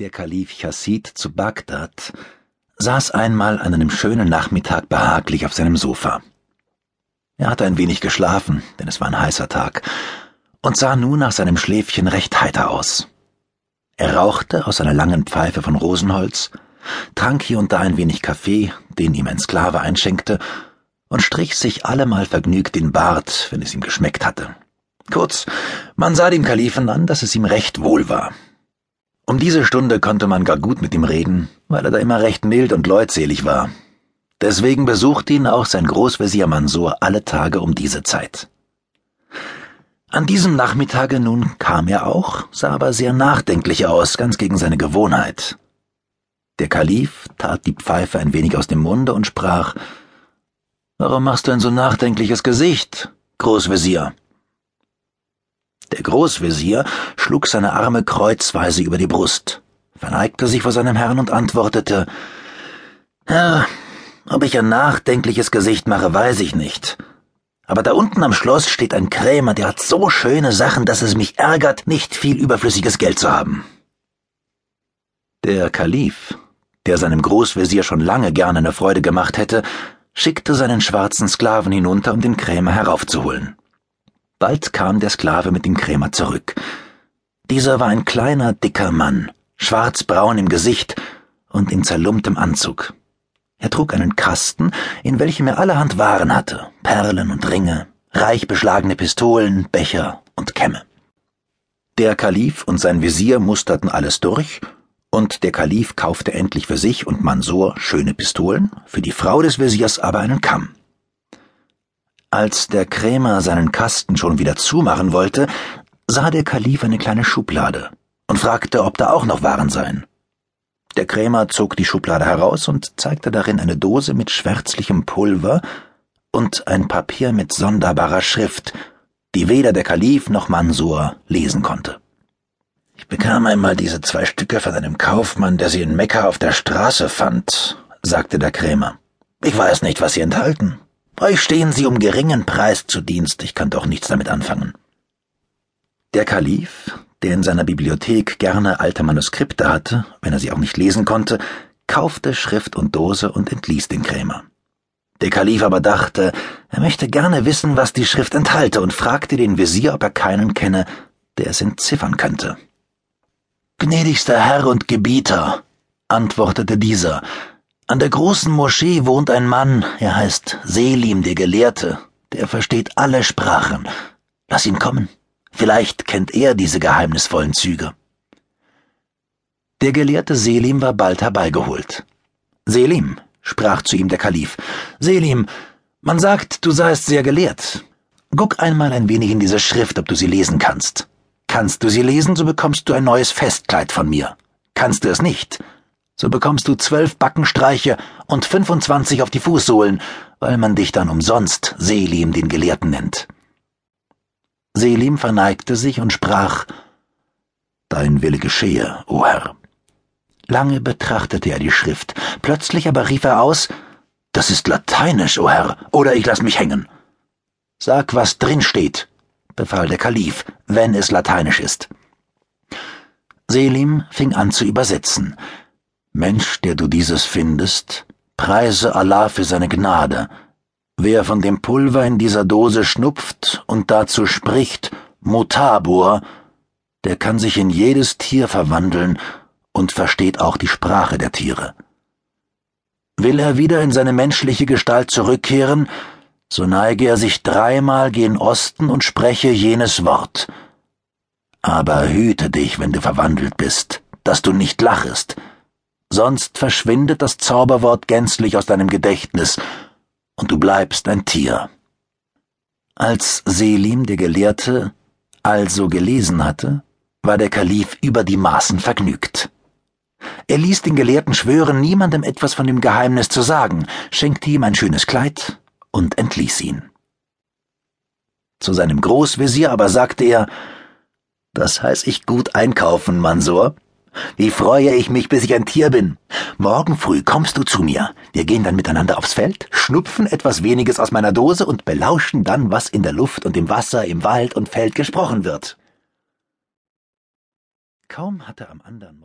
Der Kalif Chassid zu Bagdad saß einmal an einem schönen Nachmittag behaglich auf seinem Sofa. Er hatte ein wenig geschlafen, denn es war ein heißer Tag, und sah nun nach seinem Schläfchen recht heiter aus. Er rauchte aus einer langen Pfeife von Rosenholz, trank hier und da ein wenig Kaffee, den ihm ein Sklave einschenkte, und strich sich allemal vergnügt den Bart, wenn es ihm geschmeckt hatte. Kurz, man sah dem Kalifen an, dass es ihm recht wohl war. Um diese Stunde konnte man gar gut mit ihm reden, weil er da immer recht mild und leutselig war. Deswegen besuchte ihn auch sein Großvezier Mansur alle Tage um diese Zeit. An diesem Nachmittage nun kam er auch, sah aber sehr nachdenklich aus, ganz gegen seine Gewohnheit. Der Kalif tat die Pfeife ein wenig aus dem Munde und sprach Warum machst du ein so nachdenkliches Gesicht, Großvezier? Großvezier schlug seine Arme kreuzweise über die Brust, verneigte sich vor seinem Herrn und antwortete Herr, ob ich ein nachdenkliches Gesicht mache, weiß ich nicht. Aber da unten am Schloss steht ein Krämer, der hat so schöne Sachen, dass es mich ärgert, nicht viel überflüssiges Geld zu haben. Der Kalif, der seinem Großvezier schon lange gerne eine Freude gemacht hätte, schickte seinen schwarzen Sklaven hinunter, um den Krämer heraufzuholen. Bald kam der Sklave mit dem Krämer zurück. Dieser war ein kleiner, dicker Mann, schwarzbraun im Gesicht und in zerlumptem Anzug. Er trug einen Kasten, in welchem er allerhand Waren hatte, Perlen und Ringe, reich beschlagene Pistolen, Becher und Kämme. Der Kalif und sein Visier musterten alles durch, und der Kalif kaufte endlich für sich und Mansur schöne Pistolen, für die Frau des Visiers aber einen Kamm. Als der Krämer seinen Kasten schon wieder zumachen wollte, sah der Kalif eine kleine Schublade und fragte, ob da auch noch Waren seien. Der Krämer zog die Schublade heraus und zeigte darin eine Dose mit schwärzlichem Pulver und ein Papier mit sonderbarer Schrift, die weder der Kalif noch Mansur lesen konnte. Ich bekam einmal diese zwei Stücke von einem Kaufmann, der sie in Mekka auf der Straße fand, sagte der Krämer. Ich weiß nicht, was sie enthalten. Euch stehen sie um geringen Preis zu Dienst, ich kann doch nichts damit anfangen. Der Kalif, der in seiner Bibliothek gerne alte Manuskripte hatte, wenn er sie auch nicht lesen konnte, kaufte Schrift und Dose und entließ den Krämer. Der Kalif aber dachte, er möchte gerne wissen, was die Schrift enthalte, und fragte den Visier, ob er keinen kenne, der es entziffern könnte. Gnädigster Herr und Gebieter, antwortete dieser, an der großen Moschee wohnt ein Mann, er heißt Selim der Gelehrte, der versteht alle Sprachen. Lass ihn kommen. Vielleicht kennt er diese geheimnisvollen Züge. Der Gelehrte Selim war bald herbeigeholt. Selim, sprach zu ihm der Kalif, Selim, man sagt, du seiest sehr gelehrt. Guck einmal ein wenig in diese Schrift, ob du sie lesen kannst. Kannst du sie lesen, so bekommst du ein neues Festkleid von mir. Kannst du es nicht, so bekommst du zwölf Backenstreiche und fünfundzwanzig auf die Fußsohlen, weil man dich dann umsonst Selim den Gelehrten nennt. Selim verneigte sich und sprach Dein Wille geschehe, o Herr. Lange betrachtete er die Schrift, plötzlich aber rief er aus Das ist lateinisch, o Herr, oder ich lass mich hängen. Sag, was drin steht, befahl der Kalif, wenn es lateinisch ist. Selim fing an zu übersetzen, Mensch, der du dieses findest, preise Allah für seine Gnade. Wer von dem Pulver in dieser Dose schnupft und dazu spricht, Mutabur, der kann sich in jedes Tier verwandeln und versteht auch die Sprache der Tiere. Will er wieder in seine menschliche Gestalt zurückkehren, so neige er sich dreimal gen Osten und spreche jenes Wort. Aber hüte dich, wenn du verwandelt bist, dass du nicht lachest, sonst verschwindet das Zauberwort gänzlich aus deinem Gedächtnis, und du bleibst ein Tier. Als Selim der Gelehrte also gelesen hatte, war der Kalif über die Maßen vergnügt. Er ließ den Gelehrten schwören, niemandem etwas von dem Geheimnis zu sagen, schenkte ihm ein schönes Kleid und entließ ihn. Zu seinem Großvezier aber sagte er, das heiß ich gut einkaufen, Mansor. Wie freue ich mich, bis ich ein Tier bin. Morgen früh kommst du zu mir. Wir gehen dann miteinander aufs Feld, schnupfen etwas weniges aus meiner Dose und belauschen dann, was in der Luft und im Wasser, im Wald und Feld gesprochen wird. Kaum hatte am anderen Morgen